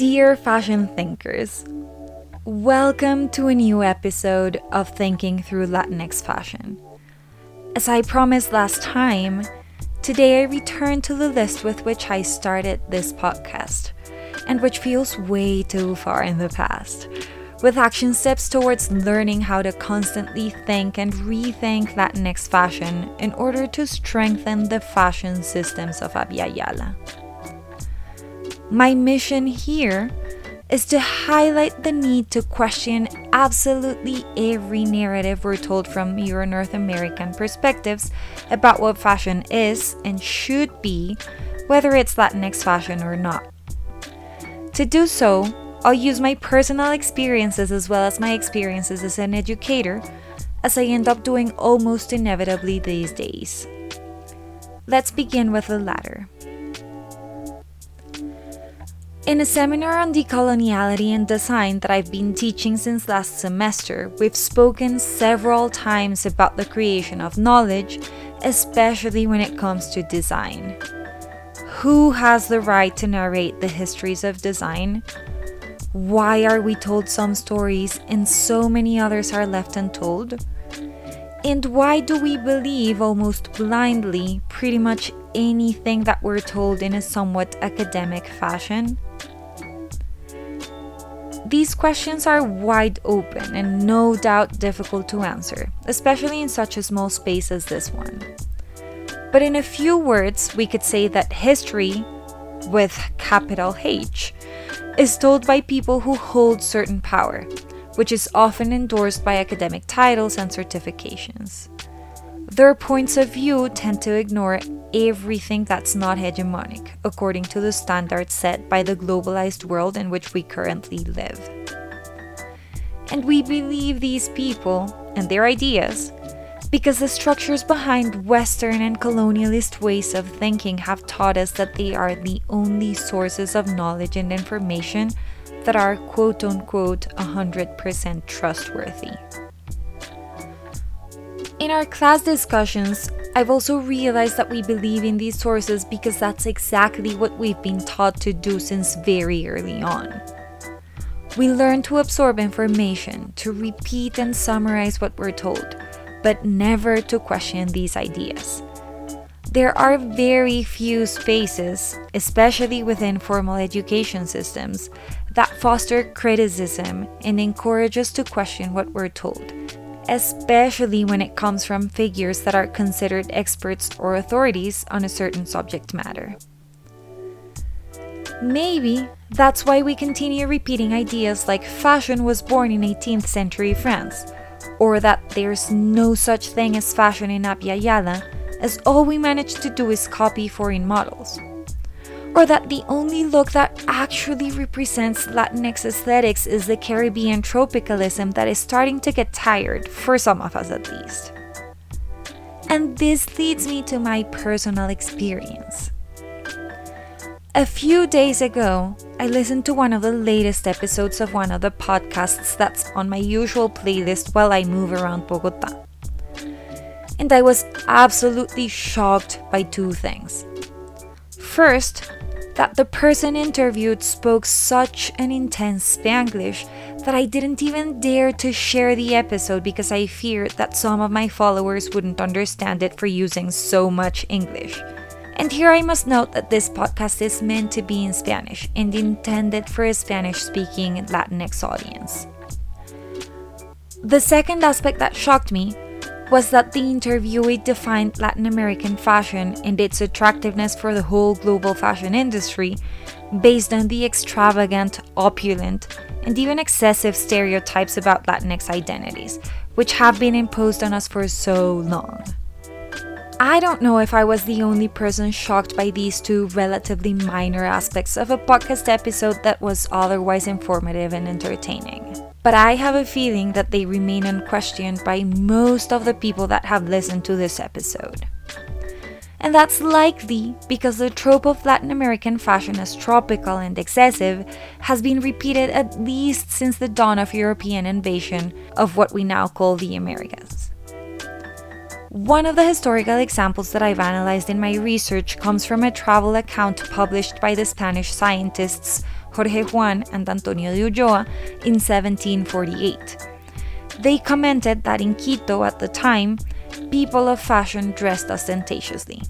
Dear fashion thinkers, welcome to a new episode of Thinking Through Latinx Fashion. As I promised last time, today I return to the list with which I started this podcast, and which feels way too far in the past, with action steps towards learning how to constantly think and rethink Latinx fashion in order to strengthen the fashion systems of Abya Yala. My mission here is to highlight the need to question absolutely every narrative we're told from Euro North American perspectives about what fashion is and should be, whether it's Latinx fashion or not. To do so, I'll use my personal experiences as well as my experiences as an educator, as I end up doing almost inevitably these days. Let's begin with the latter. In a seminar on decoloniality and design that I've been teaching since last semester, we've spoken several times about the creation of knowledge, especially when it comes to design. Who has the right to narrate the histories of design? Why are we told some stories and so many others are left untold? And why do we believe almost blindly pretty much anything that we're told in a somewhat academic fashion? These questions are wide open and no doubt difficult to answer, especially in such a small space as this one. But in a few words, we could say that history, with capital H, is told by people who hold certain power, which is often endorsed by academic titles and certifications. Their points of view tend to ignore everything that's not hegemonic, according to the standards set by the globalized world in which we currently live. And we believe these people and their ideas because the structures behind Western and colonialist ways of thinking have taught us that they are the only sources of knowledge and information that are quote unquote 100% trustworthy. In our class discussions, I've also realized that we believe in these sources because that's exactly what we've been taught to do since very early on. We learn to absorb information, to repeat and summarize what we're told, but never to question these ideas. There are very few spaces, especially within formal education systems, that foster criticism and encourage us to question what we're told, especially when it comes from figures that are considered experts or authorities on a certain subject matter. Maybe that's why we continue repeating ideas like fashion was born in 18th century France, or that there's no such thing as fashion in Abya Yala, as all we manage to do is copy foreign models or that the only look that actually represents Latinx aesthetics is the Caribbean tropicalism that is starting to get tired, for some of us at least. And this leads me to my personal experience. A few days ago, I listened to one of the latest episodes of one of the podcasts that's on my usual playlist while I move around Bogota. And I was absolutely shocked by two things. First, that the person interviewed spoke such an intense Spanglish that I didn't even dare to share the episode because I feared that some of my followers wouldn't understand it for using so much English. And here I must note that this podcast is meant to be in Spanish and intended for a Spanish speaking Latinx audience. The second aspect that shocked me was that the interviewee defined Latin American fashion and its attractiveness for the whole global fashion industry based on the extravagant, opulent, and even excessive stereotypes about Latinx identities, which have been imposed on us for so long. I don't know if I was the only person shocked by these two relatively minor aspects of a podcast episode that was otherwise informative and entertaining but I have a feeling that they remain unquestioned by most of the people that have listened to this episode. And that's likely because the trope of Latin American fashion as tropical and excessive has been repeated at least since the dawn of European invasion of what we now call the Americas. One of the historical examples that I've analyzed in my research comes from a travel account published by the Spanish scientists Jorge Juan and Antonio de Ulloa in 1748. They commented that in Quito at the time, people of fashion dressed ostentatiously.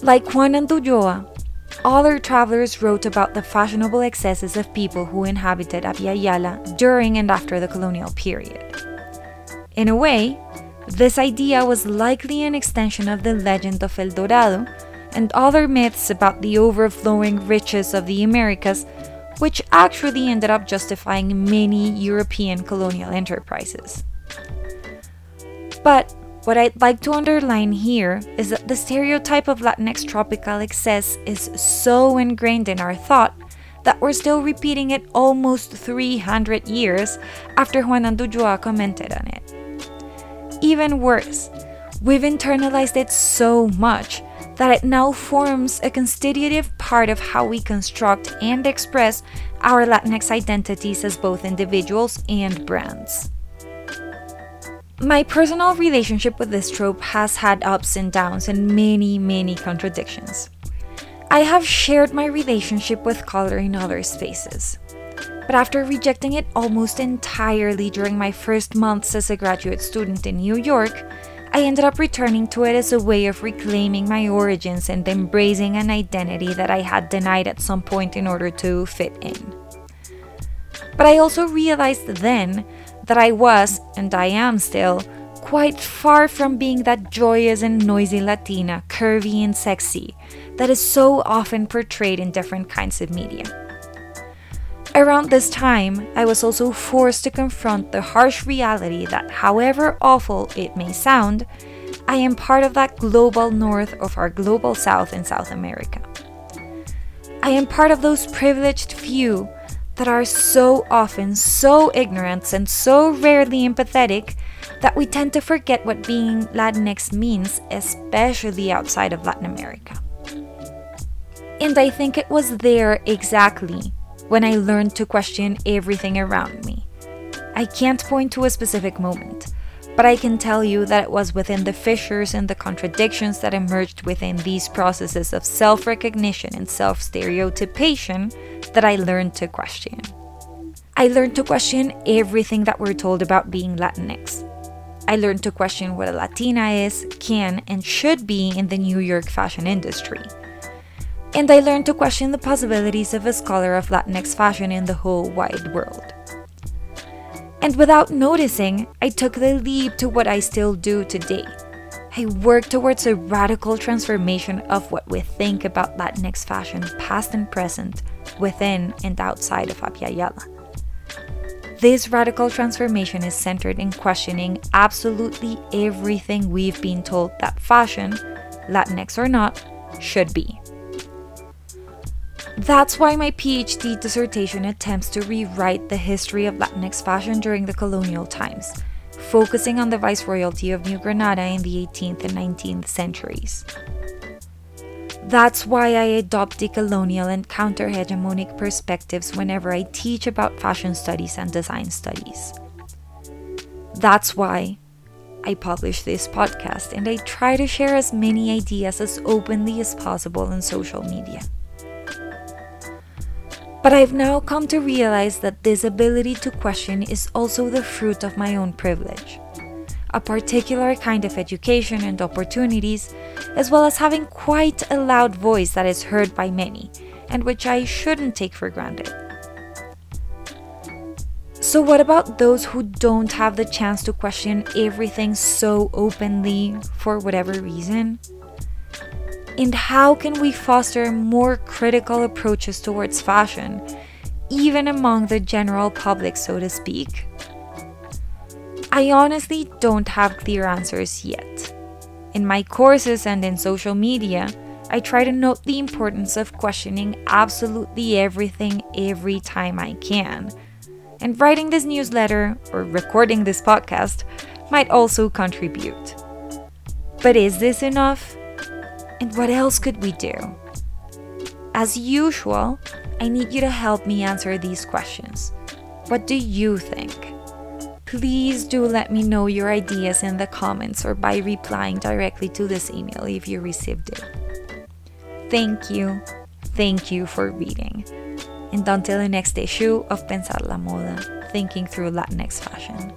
Like Juan and Ulloa, other travelers wrote about the fashionable excesses of people who inhabited Abya Yala during and after the colonial period. In a way, this idea was likely an extension of the legend of El Dorado and other myths about the overflowing riches of the Americas, which actually ended up justifying many European colonial enterprises. But what I'd like to underline here is that the stereotype of Latinx tropical excess is so ingrained in our thought that we're still repeating it almost 300 years after Juan Ulloa commented on it. Even worse, we've internalized it so much that it now forms a constitutive part of how we construct and express our Latinx identities as both individuals and brands. My personal relationship with this trope has had ups and downs and many, many contradictions. I have shared my relationship with color in other spaces. But after rejecting it almost entirely during my first months as a graduate student in New York, I ended up returning to it as a way of reclaiming my origins and embracing an identity that I had denied at some point in order to fit in. But I also realized then that I was, and I am still, quite far from being that joyous and noisy Latina, curvy and sexy, that is so often portrayed in different kinds of media. Around this time, I was also forced to confront the harsh reality that, however awful it may sound, I am part of that global north of our global south in South America. I am part of those privileged few that are so often so ignorant and so rarely empathetic that we tend to forget what being Latinx means, especially outside of Latin America. And I think it was there exactly when I learned to question everything around me. I can't point to a specific moment, but I can tell you that it was within the fissures and the contradictions that emerged within these processes of self recognition and self stereotypation that I learned to question. I learned to question everything that we're told about being Latinx. I learned to question what a Latina is, can, and should be in the New York fashion industry and I learned to question the possibilities of a scholar of Latinx fashion in the whole wide world. And without noticing, I took the leap to what I still do today. I work towards a radical transformation of what we think about Latinx fashion, past and present, within and outside of Yala. This radical transformation is centered in questioning absolutely everything we've been told that fashion, Latinx or not, should be. That's why my PhD dissertation attempts to rewrite the history of Latinx fashion during the colonial times, focusing on the Viceroyalty of New Granada in the 18th and 19th centuries. That's why I adopt decolonial and counter hegemonic perspectives whenever I teach about fashion studies and design studies. That's why I publish this podcast and I try to share as many ideas as openly as possible on social media. But I've now come to realize that this ability to question is also the fruit of my own privilege. A particular kind of education and opportunities, as well as having quite a loud voice that is heard by many, and which I shouldn't take for granted. So, what about those who don't have the chance to question everything so openly for whatever reason? And how can we foster more critical approaches towards fashion, even among the general public, so to speak? I honestly don't have clear answers yet. In my courses and in social media, I try to note the importance of questioning absolutely everything every time I can. And writing this newsletter or recording this podcast might also contribute. But is this enough? And what else could we do? As usual, I need you to help me answer these questions. What do you think? Please do let me know your ideas in the comments or by replying directly to this email if you received it. Thank you. Thank you for reading. And until the next issue of Pensar la Moda, thinking through Latinx fashion.